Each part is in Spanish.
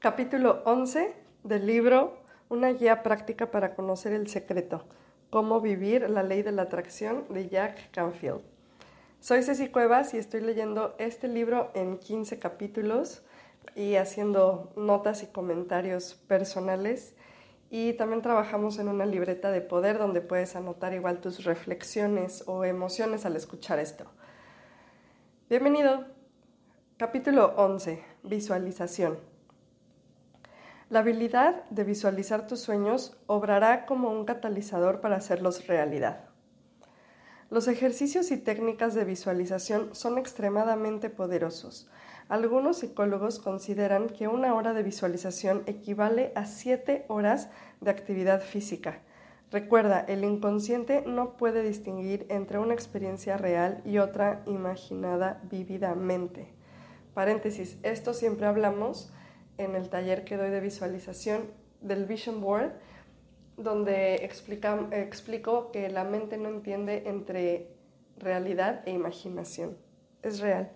Capítulo 11 del libro Una guía práctica para conocer el secreto. Cómo vivir la ley de la atracción de Jack Canfield. Soy Ceci Cuevas y estoy leyendo este libro en 15 capítulos y haciendo notas y comentarios personales. Y también trabajamos en una libreta de poder donde puedes anotar igual tus reflexiones o emociones al escuchar esto. Bienvenido. Capítulo 11. Visualización. La habilidad de visualizar tus sueños obrará como un catalizador para hacerlos realidad. Los ejercicios y técnicas de visualización son extremadamente poderosos. Algunos psicólogos consideran que una hora de visualización equivale a siete horas de actividad física. Recuerda, el inconsciente no puede distinguir entre una experiencia real y otra imaginada vívidamente. Paréntesis, esto siempre hablamos en el taller que doy de visualización del Vision Board, donde explico que la mente no entiende entre realidad e imaginación. Es real.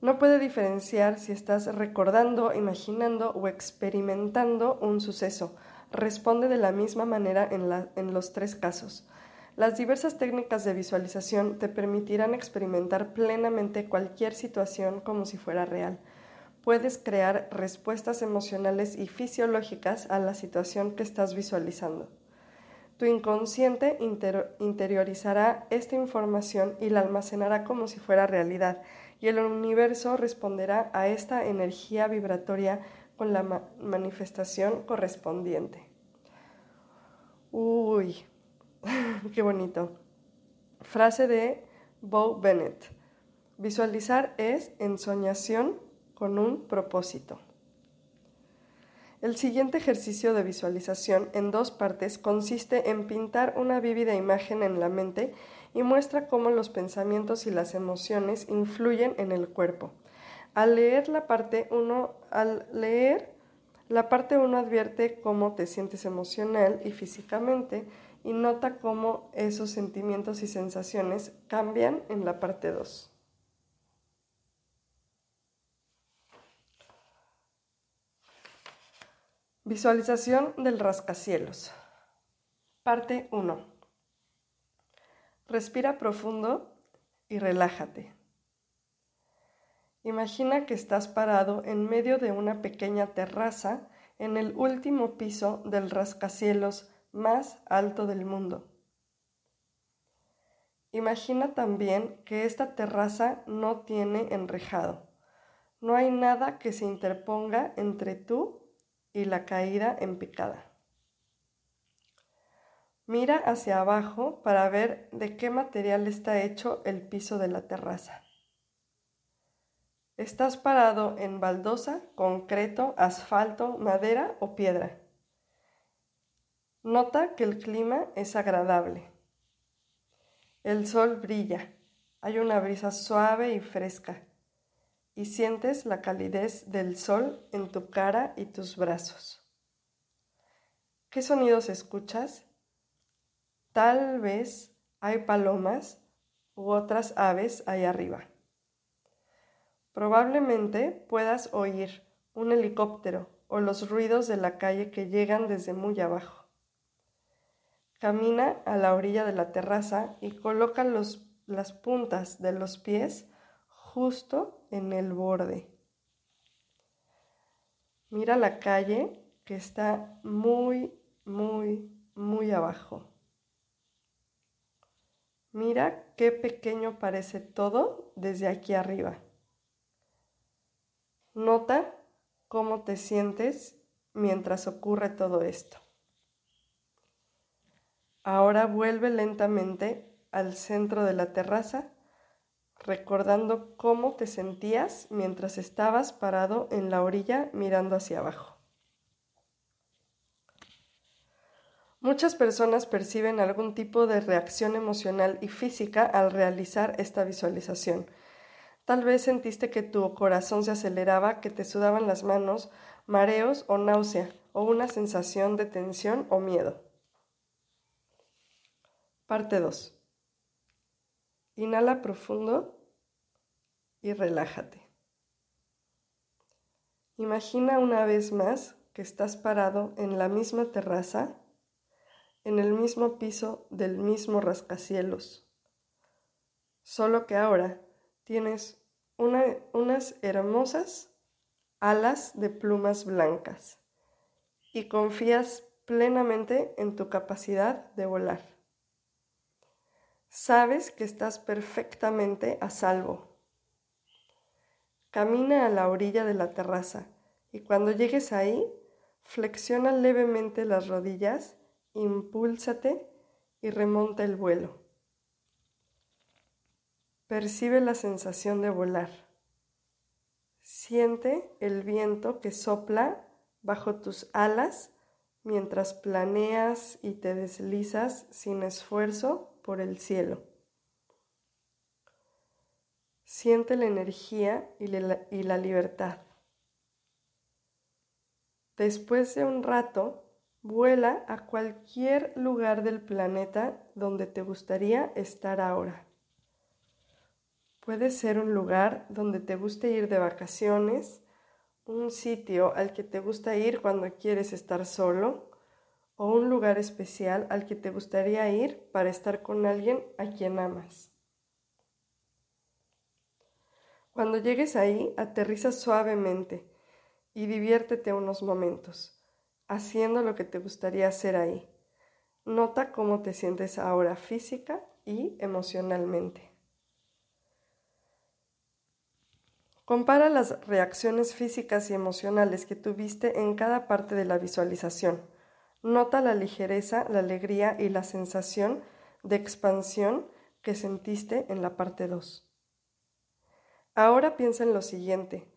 No puede diferenciar si estás recordando, imaginando o experimentando un suceso. Responde de la misma manera en, los tres casos. Las diversas técnicas de visualización te permitirán experimentar plenamente cualquier situación como si fuera real puedes crear respuestas emocionales y fisiológicas a la situación que estás visualizando. Tu inconsciente interiorizará esta información y la almacenará como si fuera realidad, y el universo responderá a esta energía vibratoria con la manifestación correspondiente. Uy, qué bonito. Frase de Bo Bennett. Visualizar es ensoñación con un propósito. El siguiente ejercicio de visualización en dos partes consiste en pintar una vívida imagen en la mente y muestra cómo los pensamientos y las emociones influyen en el cuerpo. Al leer la parte 1, al leer la parte 1 advierte cómo te sientes emocional y físicamente y nota cómo esos sentimientos y sensaciones cambian en la parte 2. Visualización del rascacielos. Parte 1. Respira profundo y relájate. Imagina que estás parado en medio de una pequeña terraza en el último piso del rascacielos más alto del mundo. Imagina también que esta terraza no tiene enrejado. No hay nada que se interponga entre tú y la caída en picada. Mira hacia abajo para ver de qué material está hecho el piso de la terraza. Estás parado en baldosa, concreto, asfalto, madera o piedra. Nota que el clima es agradable. El sol brilla. Hay una brisa suave y fresca y sientes la calidez del sol en tu cara y tus brazos. ¿Qué sonidos escuchas? Tal vez hay palomas u otras aves ahí arriba. Probablemente puedas oír un helicóptero o los ruidos de la calle que llegan desde muy abajo. Camina a la orilla de la terraza y coloca las puntas de los pies justo en el borde. Mira la calle que está muy, muy, muy abajo. Mira qué pequeño parece todo desde aquí arriba. Nota cómo te sientes mientras ocurre todo esto. Ahora vuelve lentamente al centro de la terraza recordando cómo te sentías mientras estabas parado en la orilla mirando hacia abajo. Muchas personas perciben algún tipo de reacción emocional y física al realizar esta visualización. Tal vez sentiste que tu corazón se aceleraba, que te sudaban las manos, mareos o náusea, o una sensación de tensión o miedo. Parte 2. Inhala profundo y relájate. Imagina una vez más que estás parado en la misma terraza en el mismo piso del mismo rascacielos. Solo que ahora tienes unas hermosas alas de plumas blancas y confías plenamente en tu capacidad de volar. Sabes que estás perfectamente a salvo. Camina a la orilla de la terraza y cuando llegues ahí, flexiona levemente las rodillas impúlsate y remonta el vuelo. Percibe la sensación de volar. Siente el viento que sopla bajo tus alas mientras planeas y te deslizas sin esfuerzo por el cielo. Siente la energía y la, libertad. Después de un rato, Vuela a cualquier lugar del planeta donde te gustaría estar ahora. Puede ser un lugar donde te guste ir de vacaciones, un sitio al que te gusta ir cuando quieres estar solo o un lugar especial al que te gustaría ir para estar con alguien a quien amas. Cuando llegues ahí, aterriza suavemente y diviértete unos momentos haciendo lo que te gustaría hacer ahí. Nota cómo te sientes ahora física y emocionalmente. Compara las reacciones físicas y emocionales que tuviste en cada parte de la visualización. Nota la ligereza, la alegría y la sensación de expansión que sentiste en la parte 2. Ahora piensa en lo siguiente.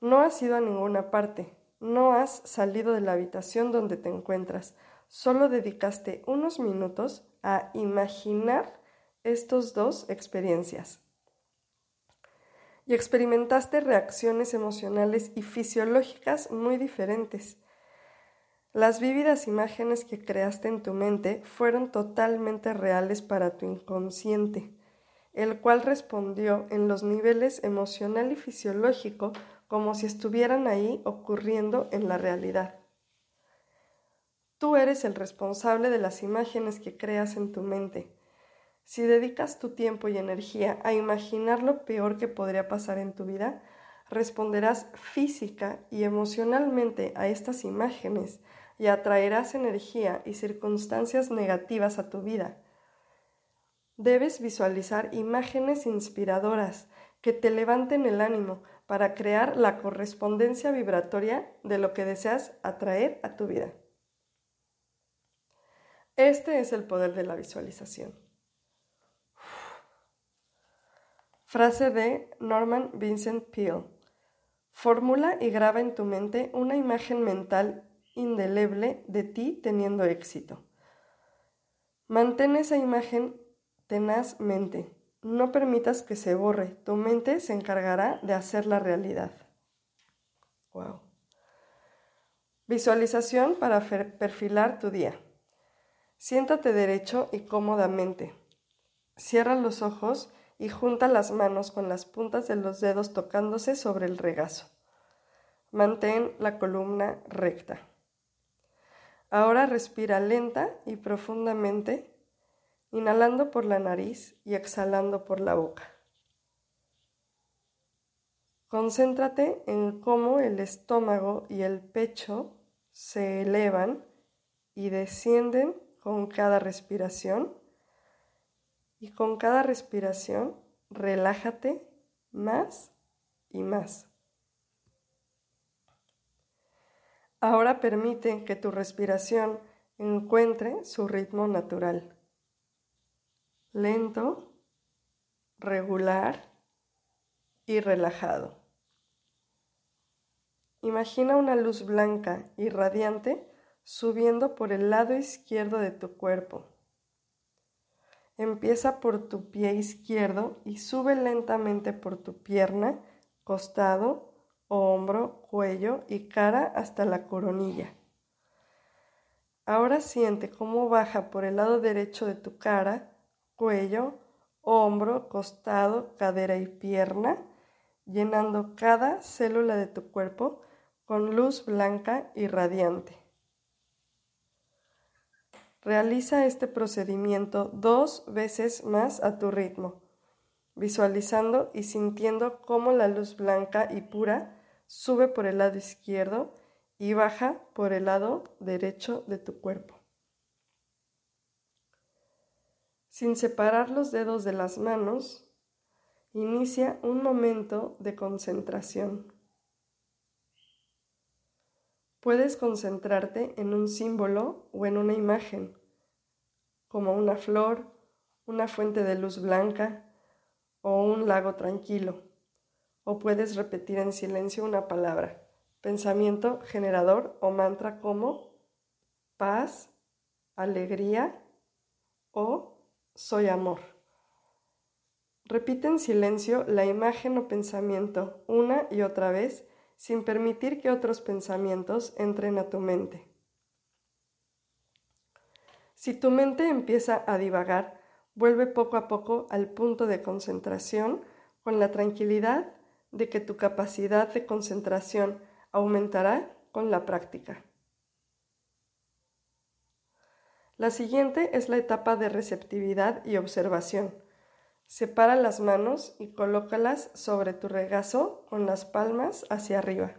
No has ido a ninguna parte, no has salido de la habitación donde te encuentras, solo dedicaste unos minutos a imaginar estos dos experiencias. Y experimentaste reacciones emocionales y fisiológicas muy diferentes. Las vívidas imágenes que creaste en tu mente fueron totalmente reales para tu inconsciente, el cual respondió en los niveles emocional y fisiológico como si estuvieran ahí ocurriendo en la realidad. Tú eres el responsable de las imágenes que creas en tu mente. Si dedicas tu tiempo y energía a imaginar lo peor que podría pasar en tu vida, responderás física y emocionalmente a estas imágenes y atraerás energía y circunstancias negativas a tu vida. Debes visualizar imágenes inspiradoras que te levanten el ánimo para crear la correspondencia vibratoria de lo que deseas atraer a tu vida. Este es el poder de la visualización. Frase de Norman Vincent Peale. Fórmula y graba en tu mente una imagen mental indeleble de ti teniendo éxito. Mantén esa imagen tenazmente no permitas que se borre. Tu mente se encargará de hacer la realidad. Wow. Visualización para perfilar tu día. Siéntate derecho y cómodamente. Cierra los ojos y junta las manos con las puntas de los dedos tocándose sobre el regazo. Mantén la columna recta. Ahora respira lenta y profundamente inhalando por la nariz y exhalando por la boca. Concéntrate en cómo el estómago y el pecho se elevan y descienden con cada respiración y con cada respiración relájate más y más. Ahora permite que tu respiración encuentre su ritmo natural lento, regular y relajado. Imagina una luz blanca y radiante subiendo por el lado izquierdo de tu cuerpo. Empieza por tu pie izquierdo y sube lentamente por tu pierna, costado, hombro, cuello y cara hasta la coronilla. Ahora siente cómo baja por el lado derecho de tu cara, cuello, hombro, costado, cadera y pierna, llenando cada célula de tu cuerpo con luz blanca y radiante. Realiza este procedimiento dos veces más a tu ritmo, visualizando y sintiendo cómo la luz blanca y pura sube por el lado izquierdo y baja por el lado derecho de tu cuerpo. Sin separar los dedos de las manos, inicia un momento de concentración. Puedes concentrarte en un símbolo o en una imagen, como una flor, una fuente de luz blanca o un lago tranquilo. O puedes repetir en silencio una palabra, pensamiento generador o mantra como paz, alegría o soy amor. Repite en silencio la imagen o pensamiento una y otra vez sin permitir que otros pensamientos entren a tu mente. Si tu mente empieza a divagar, vuelve poco a poco al punto de concentración con la tranquilidad de que tu capacidad de concentración aumentará con la práctica. La siguiente es la etapa de receptividad y observación. Separa las manos y colócalas sobre tu regazo con las palmas hacia arriba.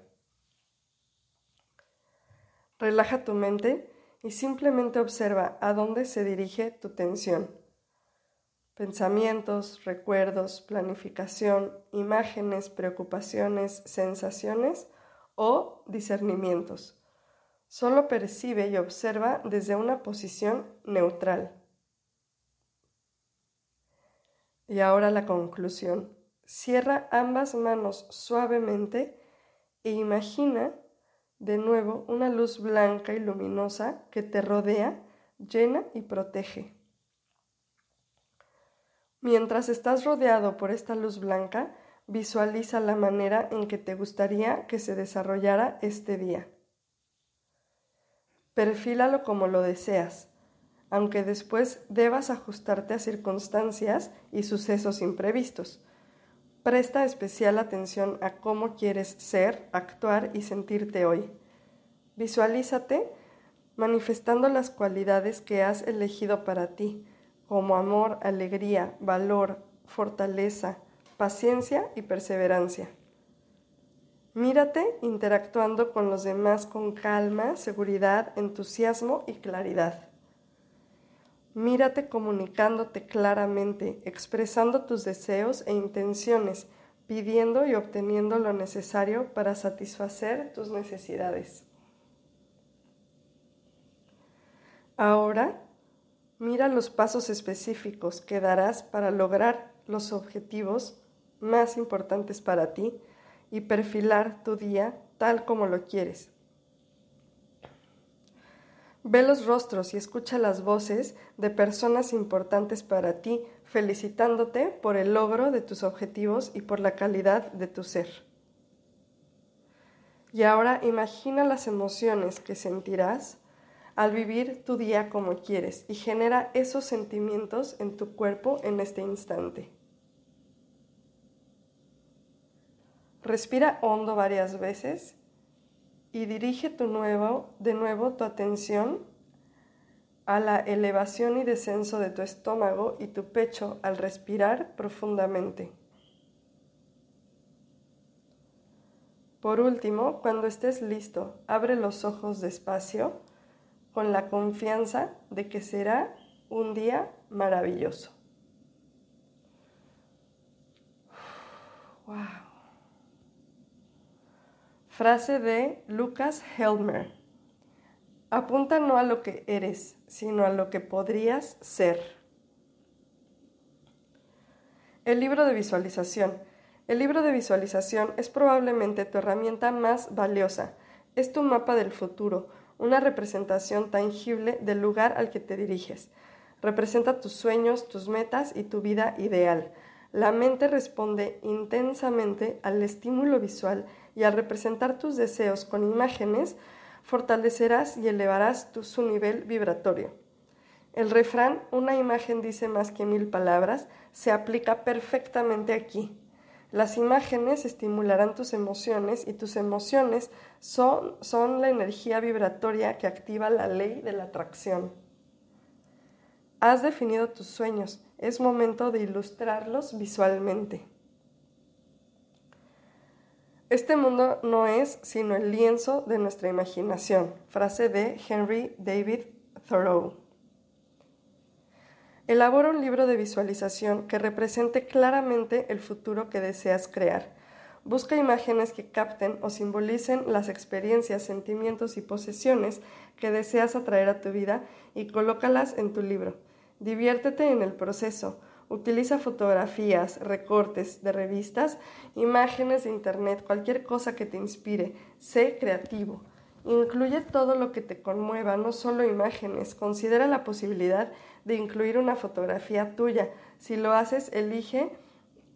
Relaja tu mente y simplemente observa a dónde se dirige tu tensión. Pensamientos, recuerdos, planificación, imágenes, preocupaciones, sensaciones o discernimientos. Solo percibe y observa desde una posición neutral. Y ahora la conclusión. Cierra ambas manos suavemente e imagina de nuevo una luz blanca y luminosa que te rodea, llena y protege. Mientras estás rodeado por esta luz blanca, visualiza la manera en que te gustaría que se desarrollara este día. Perfílalo como lo deseas aunque después debas ajustarte a circunstancias y sucesos imprevistos. Presta especial atención a cómo quieres ser, actuar y sentirte hoy. Visualízate manifestando las cualidades que has elegido para ti, como amor, alegría, valor, fortaleza, paciencia y perseverancia. Mírate interactuando con los demás con calma, seguridad, entusiasmo y claridad. Mírate comunicándote claramente, expresando tus deseos e intenciones, pidiendo y obteniendo lo necesario para satisfacer tus necesidades. Ahora, mira los pasos específicos que darás para lograr los objetivos más importantes para ti y perfilar tu día tal como lo quieres. Ve los rostros y escucha las voces de personas importantes para ti, felicitándote por el logro de tus objetivos y por la calidad de tu ser. Y ahora imagina las emociones que sentirás al vivir tu día como quieres y genera esos sentimientos en tu cuerpo en este instante. Respira hondo varias veces y dirige tu nuevo, de nuevo tu atención a la elevación y descenso de tu estómago y tu pecho al respirar profundamente. Por último, cuando estés listo, abre los ojos despacio con la confianza de que será un día maravilloso. Wow. Frase de Lucas Helmer. Apunta no a lo que eres, sino a lo que podrías ser. El libro de visualización. El libro de visualización es probablemente tu herramienta más valiosa. Es tu mapa del futuro, una representación tangible del lugar al que te diriges. Representa tus sueños, tus metas y tu vida ideal. La mente responde intensamente al estímulo visual y al representar tus deseos con imágenes, fortalecerás y elevarás tu, su nivel vibratorio. El refrán, una imagen dice más que mil palabras, se aplica perfectamente aquí. Las imágenes estimularán tus emociones y tus emociones son, son la energía vibratoria que activa la ley de la atracción. Has definido tus sueños, es momento de ilustrarlos visualmente. Este mundo no es sino el lienzo de nuestra imaginación. Frase de Henry David Thoreau. Elabora un libro de visualización que represente claramente el futuro que deseas crear. Busca imágenes que capten o simbolicen las experiencias, sentimientos y posesiones que deseas atraer a tu vida y colócalas en tu libro. Diviértete en el proceso. Utiliza fotografías, recortes de revistas, imágenes de internet, cualquier cosa que te inspire. Sé creativo. Incluye todo lo que te conmueva, no solo imágenes. Considera la posibilidad de incluir una fotografía tuya. Si lo haces, elige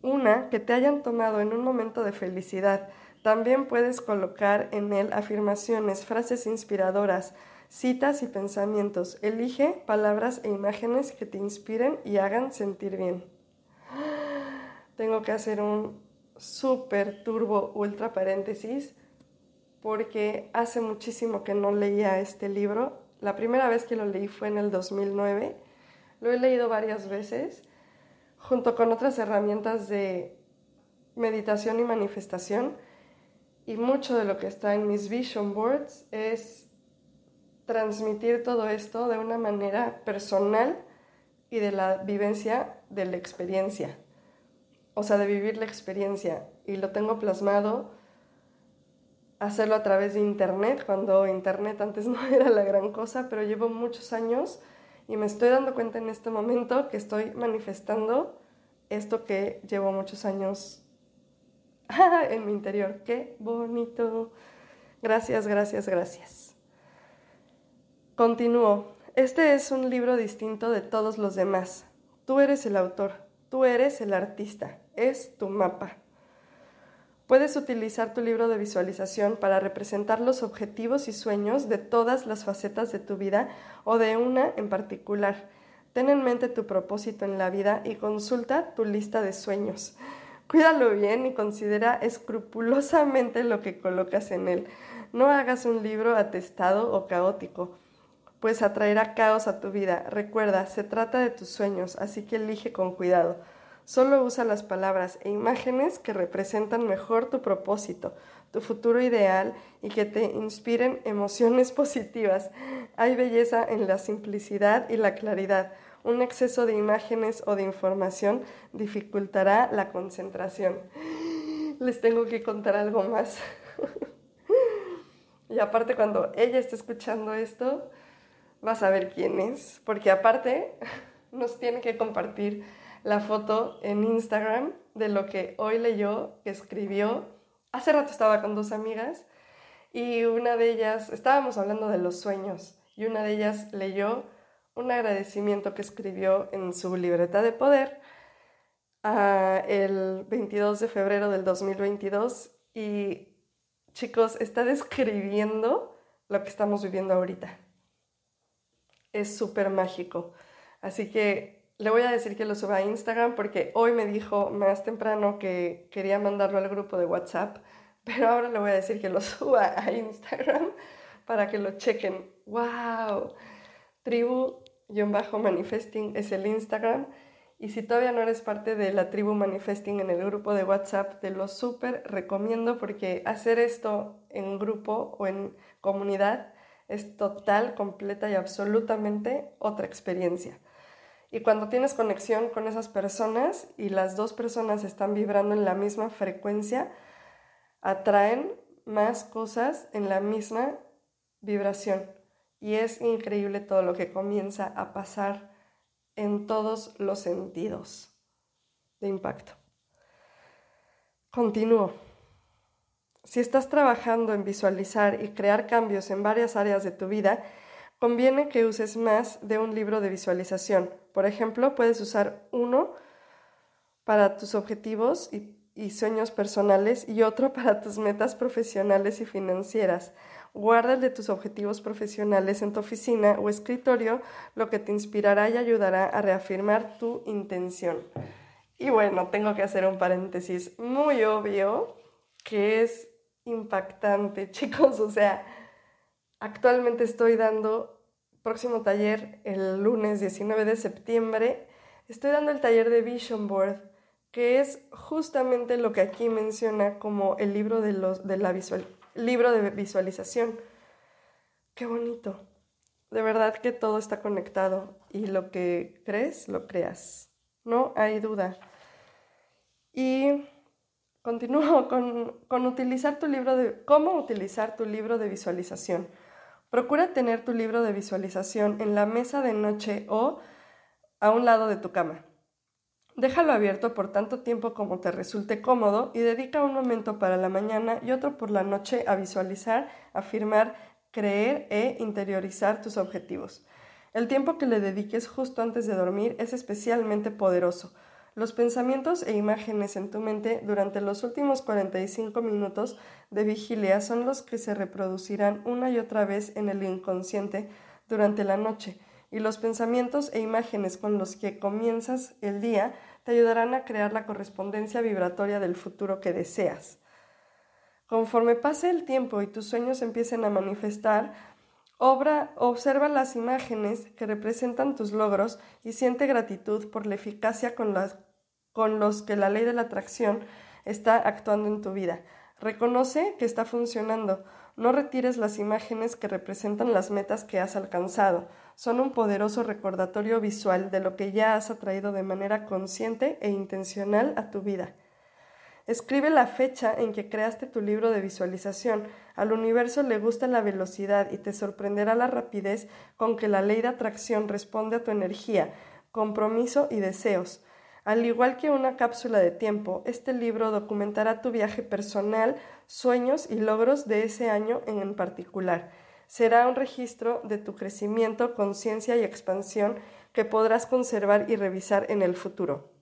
una que te hayan tomado en un momento de felicidad. También puedes colocar en él afirmaciones, frases inspiradoras, citas y pensamientos. Elige palabras e imágenes que te inspiren y hagan sentir bien. Tengo que hacer un súper turbo ultra paréntesis porque hace muchísimo que no leía este libro. La primera vez que lo leí fue en el 2009. Lo he leído varias veces junto con otras herramientas de meditación y manifestación. Y mucho de lo que está en mis vision boards es transmitir todo esto de una manera personal y de la vivencia de la experiencia. O sea, de vivir la experiencia. Y lo tengo plasmado, hacerlo a través de Internet, cuando Internet antes no era la gran cosa, pero llevo muchos años y me estoy dando cuenta en este momento que estoy manifestando esto que llevo muchos años en mi interior. Qué bonito. Gracias, gracias, gracias. Continúo. Este es un libro distinto de todos los demás. Tú eres el autor, tú eres el artista, es tu mapa. Puedes utilizar tu libro de visualización para representar los objetivos y sueños de todas las facetas de tu vida o de una en particular. Ten en mente tu propósito en la vida y consulta tu lista de sueños. Cuídalo bien y considera escrupulosamente lo que colocas en él. No hagas un libro atestado o caótico pues atraerá caos a tu vida. Recuerda, se trata de tus sueños, así que elige con cuidado. Solo usa las palabras e imágenes que representan mejor tu propósito, tu futuro ideal y que te inspiren emociones positivas. Hay belleza en la simplicidad y la claridad. Un exceso de imágenes o de información dificultará la concentración. Les tengo que contar algo más. y aparte cuando ella esté escuchando esto, vas a ver quién es, porque aparte nos tiene que compartir la foto en Instagram de lo que hoy leyó, que escribió. Hace rato estaba con dos amigas y una de ellas, estábamos hablando de los sueños, y una de ellas leyó un agradecimiento que escribió en su libreta de poder uh, el 22 de febrero del 2022 y chicos, está describiendo lo que estamos viviendo ahorita es súper mágico. Así que le voy a decir que lo suba a Instagram porque hoy me dijo más temprano que quería mandarlo al grupo de WhatsApp, pero ahora le voy a decir que lo suba a Instagram para que lo chequen. ¡Wow! Tribu-manifesting es el Instagram. Y si todavía no eres parte de la tribu manifesting en el grupo de WhatsApp, te lo súper recomiendo porque hacer esto en grupo o en comunidad es total, completa y absolutamente otra experiencia. Y cuando tienes conexión con esas personas y las dos personas están vibrando en la misma frecuencia, atraen más cosas en la misma vibración. Y es increíble todo lo que comienza a pasar en todos los sentidos. de impacto. Continúo. Si estás trabajando en visualizar y crear cambios en varias áreas de tu vida, conviene que uses más de un libro de visualización. Por ejemplo, puedes usar uno para tus objetivos y, sueños personales y otro para tus metas profesionales y financieras. Guarda el de tus objetivos profesionales en tu oficina o escritorio, lo que te inspirará y ayudará a reafirmar tu intención. Y bueno, tengo que hacer un paréntesis muy obvio que es impactante, chicos. O sea, actualmente estoy dando próximo taller el lunes 19 de septiembre. Estoy dando el taller de Vision Board, que es justamente lo que aquí menciona como el libro de, los, de la visual, libro de visualización. Qué bonito. De verdad que todo está conectado y lo que crees, lo creas. No hay duda. Y Continúo con, utilizar tu libro de cómo utilizar tu libro de visualización. Procura tener tu libro de visualización en la mesa de noche o a un lado de tu cama. Déjalo abierto por tanto tiempo como te resulte cómodo y dedica un momento para la mañana y otro por la noche a visualizar, afirmar, creer e interiorizar tus objetivos. El tiempo que le dediques justo antes de dormir es especialmente poderoso los pensamientos e imágenes en tu mente durante los últimos 45 minutos de vigilia son los que se reproducirán una y otra vez en el inconsciente durante la noche, y los pensamientos e imágenes con los que comienzas el día te ayudarán a crear la correspondencia vibratoria del futuro que deseas. Conforme pase el tiempo y tus sueños empiecen a manifestar, Obra, observa las imágenes que representan tus logros y siente gratitud por la eficacia con, con los que la ley de la atracción está actuando en tu vida. Reconoce que está funcionando. No retires las imágenes que representan las metas que has alcanzado. Son un poderoso recordatorio visual de lo que ya has atraído de manera consciente e intencional a tu vida. Escribe la fecha en que creaste tu libro de visualización. Al universo le gusta la velocidad y te sorprenderá la rapidez con que la ley de atracción responde a tu energía, compromiso y deseos. Al igual que una cápsula de tiempo, este libro documentará tu viaje personal, sueños y logros de ese año en particular. Será un registro de tu crecimiento, conciencia y expansión que podrás conservar y revisar en el futuro.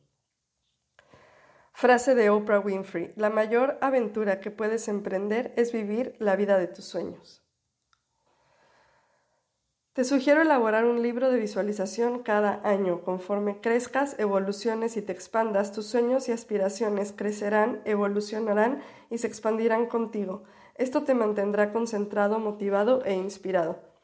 Frase de Oprah Winfrey, la mayor aventura que puedes emprender es vivir la vida de tus sueños. Te sugiero elaborar un libro de visualización cada año. Conforme crezcas, evoluciones y te expandas, tus sueños y aspiraciones crecerán, evolucionarán y se expandirán contigo. Esto te mantendrá concentrado, motivado e inspirado.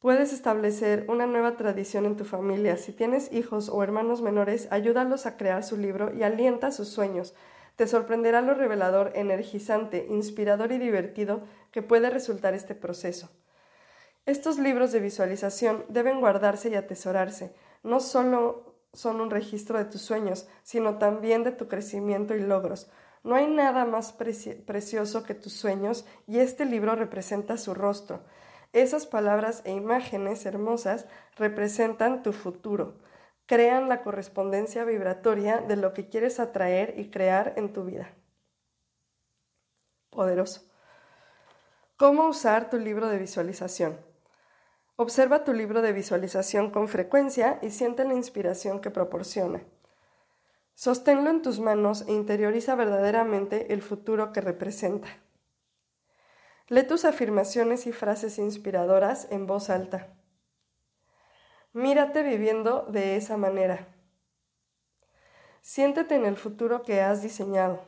Puedes establecer una nueva tradición en tu familia. Si tienes hijos o hermanos menores, ayúdalos a crear su libro y alienta sus sueños. Te sorprenderá lo revelador, energizante, inspirador y divertido que puede resultar este proceso. Estos libros de visualización deben guardarse y atesorarse. No solo son un registro de tus sueños, sino también de tu crecimiento y logros. No hay nada más precioso que tus sueños y este libro representa su rostro. Esas palabras e imágenes hermosas representan tu futuro, crean la correspondencia vibratoria de lo que quieres atraer y crear en tu vida. Poderoso. ¿Cómo usar tu libro de visualización? Observa tu libro de visualización con frecuencia y siente la inspiración que proporciona. Sosténlo en tus manos e interioriza verdaderamente el futuro que representa. Lee tus afirmaciones y frases inspiradoras en voz alta. Mírate viviendo de esa manera. Siéntete en el futuro que has diseñado.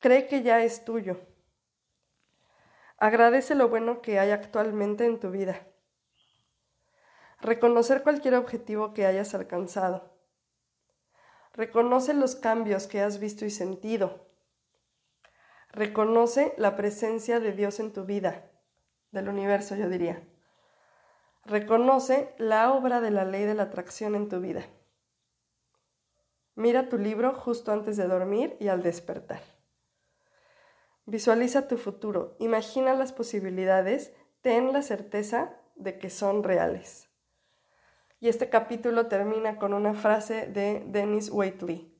Cree que ya es tuyo. Agradece lo bueno que hay actualmente en tu vida. Reconocer cualquier objetivo que hayas alcanzado. Reconoce los cambios que has visto y sentido. Reconoce la presencia de Dios en tu vida, del universo yo diría. Reconoce la obra de la ley de la atracción en tu vida. Mira tu libro justo antes de dormir y al despertar. Visualiza tu futuro, imagina las posibilidades, ten la certeza de que son reales. Y este capítulo termina con una frase de Dennis Waitley.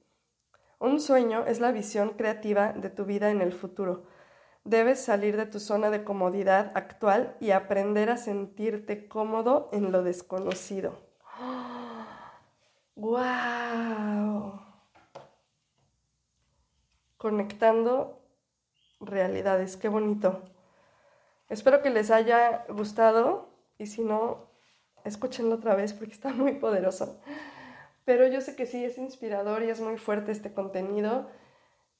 Un sueño es la visión creativa de tu vida en el futuro. Debes salir de tu zona de comodidad actual y aprender a sentirte cómodo en lo desconocido. ¡Wow! Conectando realidades, qué bonito. Espero que les haya gustado y si no, escúchenlo otra vez porque está muy poderoso. Pero yo sé que sí, es inspirador y es muy fuerte este contenido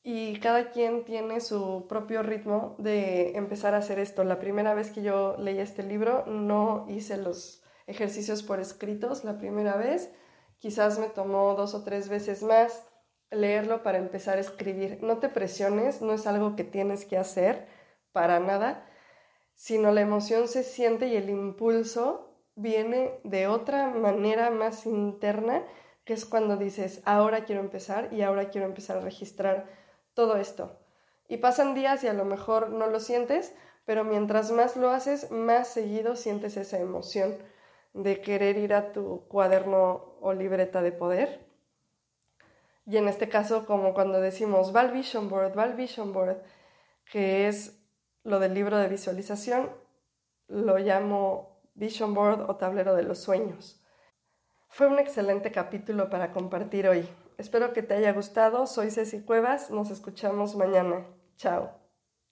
y cada quien tiene su propio ritmo de empezar a hacer esto. La primera vez que yo leí este libro no hice los ejercicios por escritos la primera vez, quizás me tomó dos o tres veces más leerlo para empezar a escribir. No te presiones, no es algo que tienes que hacer para nada, sino la emoción se siente y el impulso viene de otra manera más interna, que es cuando dices, ahora quiero empezar y ahora quiero empezar a registrar todo esto. Y pasan días y a lo mejor no lo sientes, pero mientras más lo haces, más seguido sientes esa emoción de querer ir a tu cuaderno o libreta de poder. Y en este caso, como cuando decimos, va al Vision Board, va al Vision Board, que es lo del libro de visualización, lo llamo Vision Board o tablero de los sueños. Fue un excelente capítulo para compartir hoy. Espero que te haya gustado. Soy Ceci Cuevas. Nos escuchamos mañana. Chao.